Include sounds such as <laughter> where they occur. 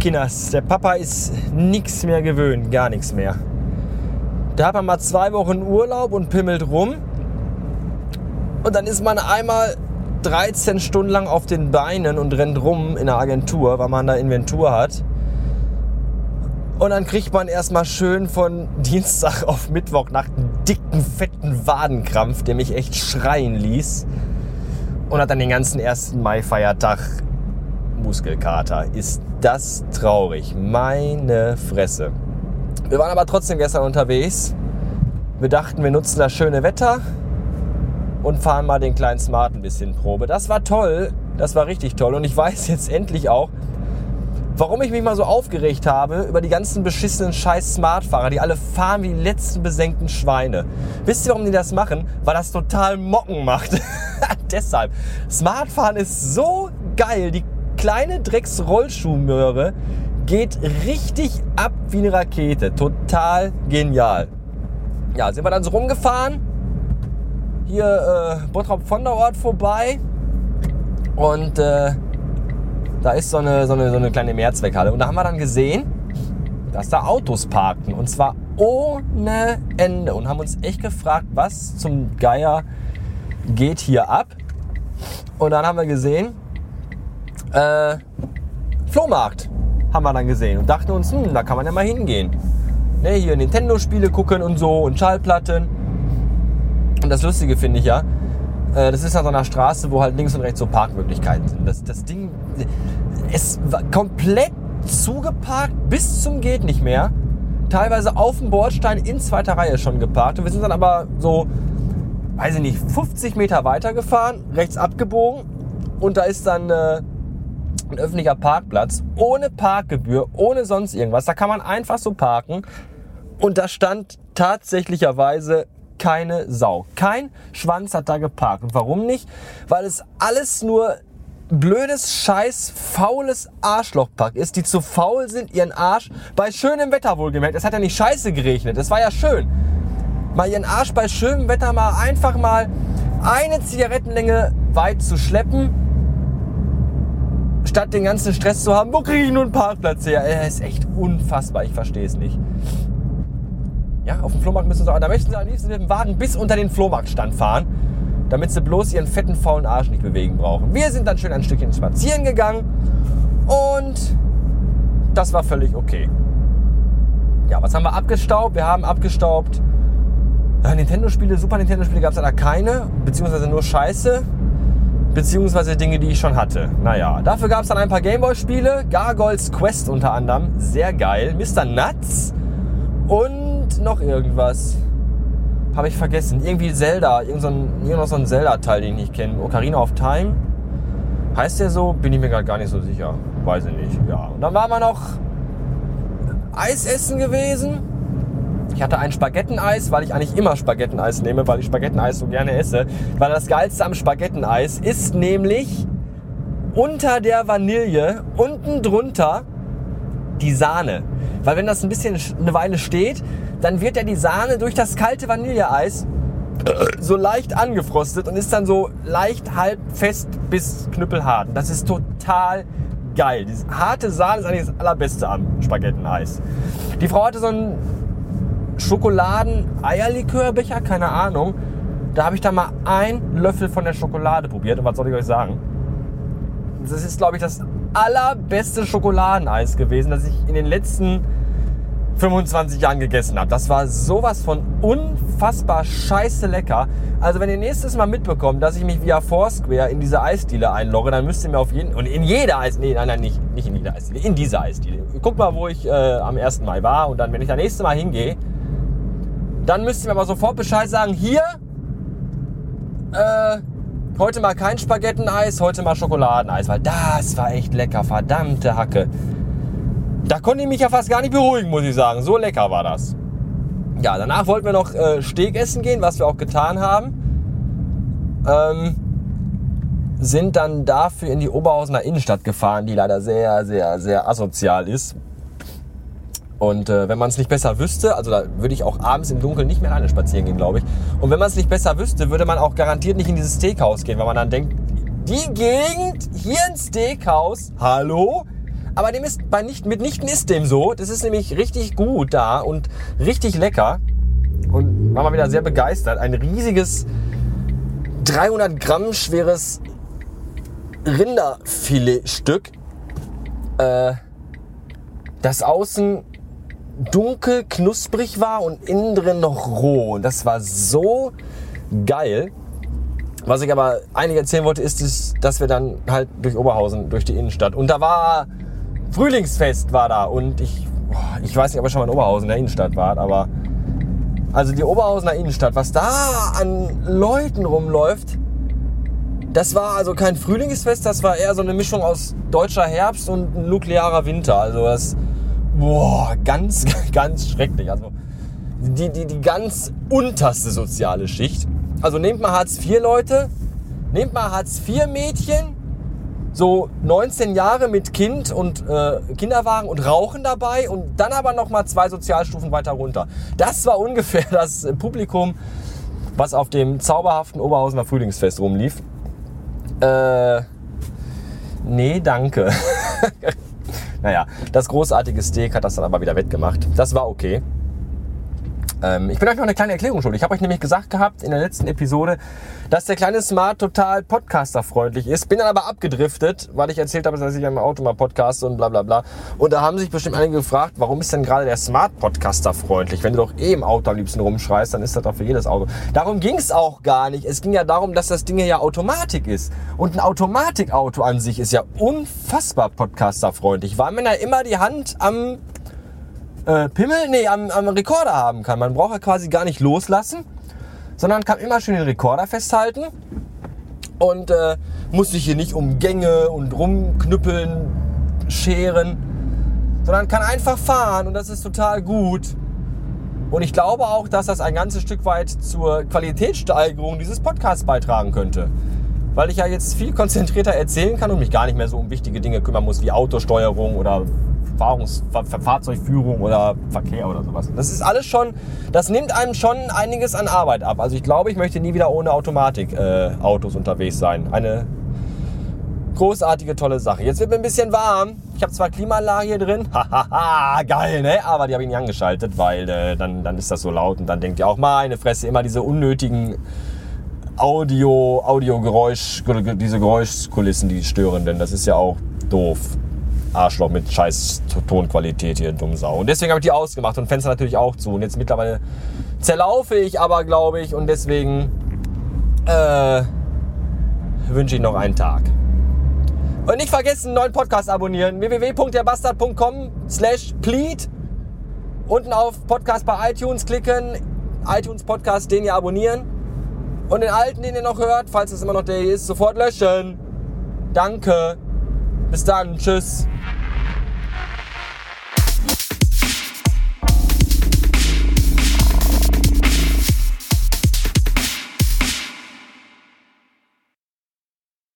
Kinders, der Papa ist nichts mehr gewöhnt, gar nichts mehr. Da hat man mal zwei Wochen Urlaub und pimmelt rum. Und dann ist man einmal 13 Stunden lang auf den Beinen und rennt rum in der Agentur, weil man da Inventur hat. Und dann kriegt man erstmal schön von <laughs> Dienstag auf Mittwoch nach einem dicken, fetten Wadenkrampf, der mich echt schreien ließ. Und hat dann den ganzen 1. Mai-Feiertag Muskelkater. Ist das traurig. Meine Fresse. Wir waren aber trotzdem gestern unterwegs. Wir dachten, wir nutzen das schöne Wetter und fahren mal den kleinen Smart ein bisschen Probe. Das war toll, das war richtig toll und ich weiß jetzt endlich auch, warum ich mich mal so aufgeregt habe über die ganzen beschissenen scheiß Smartfahrer, die alle fahren wie die letzten besenkten Schweine. Wisst ihr, warum die das machen? Weil das total Mocken macht. <laughs> Deshalb. Smartfahren ist so geil. Die kleine Drecks-Rollschuhmöhre geht richtig ab wie eine Rakete. Total genial. Ja, sind wir dann so rumgefahren hier äh, Bottrop von der Ort vorbei und äh, da ist so eine, so, eine, so eine kleine Mehrzweckhalle. Und da haben wir dann gesehen, dass da Autos parkten und zwar ohne Ende und haben uns echt gefragt, was zum Geier geht hier ab. Und dann haben wir gesehen, äh, Flohmarkt haben wir dann gesehen und dachten uns, hm, da kann man ja mal hingehen. Ne, hier Nintendo-Spiele gucken und so und Schallplatten. Und das Lustige finde ich ja, äh, das ist an so einer Straße, wo halt links und rechts so Parkmöglichkeiten sind. Das, das Ding ist komplett zugeparkt bis zum geht nicht mehr. Teilweise auf dem Bordstein in zweiter Reihe schon geparkt. Und wir sind dann aber so, weiß ich nicht, 50 Meter weiter gefahren, rechts abgebogen. Und da ist dann äh, ein öffentlicher Parkplatz ohne Parkgebühr, ohne sonst irgendwas. Da kann man einfach so parken. Und da stand tatsächlicherweise keine Sau. Kein Schwanz hat da geparkt. Und warum nicht? Weil es alles nur blödes, scheiß, faules Arschlochpack ist, die zu faul sind, ihren Arsch bei schönem Wetter wohlgemerkt. Es hat ja nicht scheiße geregnet. Es war ja schön. Mal ihren Arsch bei schönem Wetter mal einfach mal eine Zigarettenlänge weit zu schleppen, statt den ganzen Stress zu haben, wo kriege ich nun einen Parkplatz her? Er ist echt unfassbar, ich verstehe es nicht. Ja, auf dem Flohmarkt müssen sie auch. Da möchten sie am liebsten mit dem Wagen bis unter den Flohmarktstand fahren, damit sie bloß ihren fetten, faulen Arsch nicht bewegen brauchen. Wir sind dann schön ein Stückchen spazieren gegangen und das war völlig okay. Ja, was haben wir abgestaubt? Wir haben abgestaubt äh, Nintendo-Spiele, Super Nintendo-Spiele gab es leider keine, beziehungsweise nur Scheiße, beziehungsweise Dinge, die ich schon hatte. Naja, dafür gab es dann ein paar Gameboy-Spiele, Gargoyles Quest unter anderem, sehr geil, Mr. Nuts und noch irgendwas. Habe ich vergessen. Irgendwie Zelda. Irgend so ein, so ein Zelda-Teil, den ich nicht kenne. Ocarina of Time. Heißt der so? Bin ich mir gerade gar nicht so sicher. Weiß ich nicht. Ja. Und dann waren wir noch Eis essen gewesen. Ich hatte ein Spaghetteneis, weil ich eigentlich immer Spaghetteneis nehme, weil ich Spaghetteneis so gerne esse. Weil das Geilste am Spaghetteneis ist nämlich unter der Vanille, unten drunter die Sahne. Weil wenn das ein bisschen eine Weile steht, dann wird ja die Sahne durch das kalte Vanilleeis <coughs> so leicht angefrostet und ist dann so leicht halb fest bis knüppelhart. Das ist total geil. Diese harte Sahne ist eigentlich das allerbeste am Spaghetteneis. Die Frau hatte so einen Schokoladen-Eierlikörbecher, keine Ahnung. Da habe ich dann mal einen Löffel von der Schokolade probiert. Und was soll ich euch sagen? Das ist, glaube ich, das allerbeste Schokoladeneis gewesen, das ich in den letzten 25 Jahren gegessen habe. Das war sowas von unfassbar scheiße lecker. Also wenn ihr nächstes Mal mitbekommt, dass ich mich via Foursquare in diese Eisdiele einlogge, dann müsst ihr mir auf jeden und in jeder Eisdiele, nee, nein, nein, nicht, nicht in jeder Eisdiele, in dieser Eisdiele. Guckt mal, wo ich äh, am 1. Mai war und dann, wenn ich das nächste Mal hingehe, dann müsst ihr mir aber sofort Bescheid sagen, hier, äh, heute mal kein Spaghetteneis, heute mal Schokoladeneis, weil das war echt lecker, verdammte Hacke. Da konnte ich mich ja fast gar nicht beruhigen, muss ich sagen. So lecker war das. Ja, danach wollten wir noch äh, Steak essen gehen, was wir auch getan haben. Ähm, sind dann dafür in die Oberhausener Innenstadt gefahren, die leider sehr, sehr, sehr asozial ist. Und äh, wenn man es nicht besser wüsste, also da würde ich auch abends im Dunkeln nicht mehr alleine spazieren gehen, glaube ich. Und wenn man es nicht besser wüsste, würde man auch garantiert nicht in dieses Steakhouse gehen, weil man dann denkt, die Gegend, hier ein Steakhouse, hallo? Aber dem ist bei nicht, mitnichten ist dem so. Das ist nämlich richtig gut da und richtig lecker. Und war mal wieder sehr begeistert. Ein riesiges 300 Gramm schweres Rinderfiletstück, äh, das außen dunkel, knusprig war und innen drin noch roh. Und das war so geil. Was ich aber eigentlich erzählen wollte, ist, dass wir dann halt durch Oberhausen, durch die Innenstadt. Und da war Frühlingsfest war da. Und ich, ich weiß nicht, ob ich schon mal in Oberhausen in der Innenstadt war, aber also die Oberhausener Innenstadt, was da an Leuten rumläuft, das war also kein Frühlingsfest, das war eher so eine Mischung aus deutscher Herbst und nuklearer Winter. Also das, boah, ganz, <laughs> ganz schrecklich. Also die, die, die ganz unterste soziale Schicht. Also nehmt mal Hartz IV Leute, nehmt mal Hartz IV Mädchen, so 19 Jahre mit Kind und äh, Kinderwagen und Rauchen dabei und dann aber noch mal zwei Sozialstufen weiter runter. Das war ungefähr <laughs> das Publikum, was auf dem zauberhaften Oberhausener Frühlingsfest rumlief. Äh, nee, danke. <laughs> naja, das großartige Steak hat das dann aber wieder wettgemacht. Das war okay. Ähm, ich bin euch noch eine kleine Erklärung schuldig. Ich habe euch nämlich gesagt gehabt in der letzten Episode, dass der kleine Smart total podcasterfreundlich ist. Bin dann aber abgedriftet, weil ich erzählt habe, dass ich im Auto mal podcaste und bla bla bla. Und da haben sich bestimmt einige gefragt, warum ist denn gerade der Smart Podcaster freundlich? Wenn du doch eh im Auto am liebsten rumschreist, dann ist das doch für jedes Auto. Darum ging es auch gar nicht. Es ging ja darum, dass das Ding ja Automatik ist. Und ein Automatikauto an sich ist ja unfassbar podcasterfreundlich, weil man ja immer die Hand am äh, Pimmel, nee, am, am Rekorder haben kann. Man braucht ja quasi gar nicht loslassen, sondern kann immer schön den Rekorder festhalten und äh, muss sich hier nicht um Gänge und rumknüppeln, scheren, sondern kann einfach fahren und das ist total gut. Und ich glaube auch, dass das ein ganzes Stück weit zur Qualitätssteigerung dieses Podcasts beitragen könnte. Weil ich ja jetzt viel konzentrierter erzählen kann und mich gar nicht mehr so um wichtige Dinge kümmern muss wie Autosteuerung oder Fahrungs Fahrzeugführung oder Verkehr oder sowas. Das ist alles schon, das nimmt einem schon einiges an Arbeit ab. Also ich glaube, ich möchte nie wieder ohne Automatik-Autos äh, unterwegs sein. Eine großartige, tolle Sache. Jetzt wird mir ein bisschen warm. Ich habe zwar Klimaanlage hier drin, <laughs> hahaha, geil, ne? Aber die habe ich nicht angeschaltet, weil äh, dann, dann ist das so laut und dann denkt ihr auch, meine Fresse, immer diese unnötigen Audio, Audiogeräusch, diese Geräuschkulissen, die stören, denn das ist ja auch doof. Arschloch mit scheiß Tonqualität hier, dumm Sau. Und deswegen habe ich die ausgemacht und Fenster natürlich auch zu. Und jetzt mittlerweile zerlaufe ich aber, glaube ich, und deswegen äh, wünsche ich noch einen Tag. Und nicht vergessen, einen neuen Podcast abonnieren. www.derbastard.com slash plead. Unten auf Podcast bei iTunes klicken. iTunes Podcast, den ihr abonnieren. Und den alten, den ihr noch hört, falls es immer noch der ist, sofort löschen. Danke. Bis dann. Tschüss.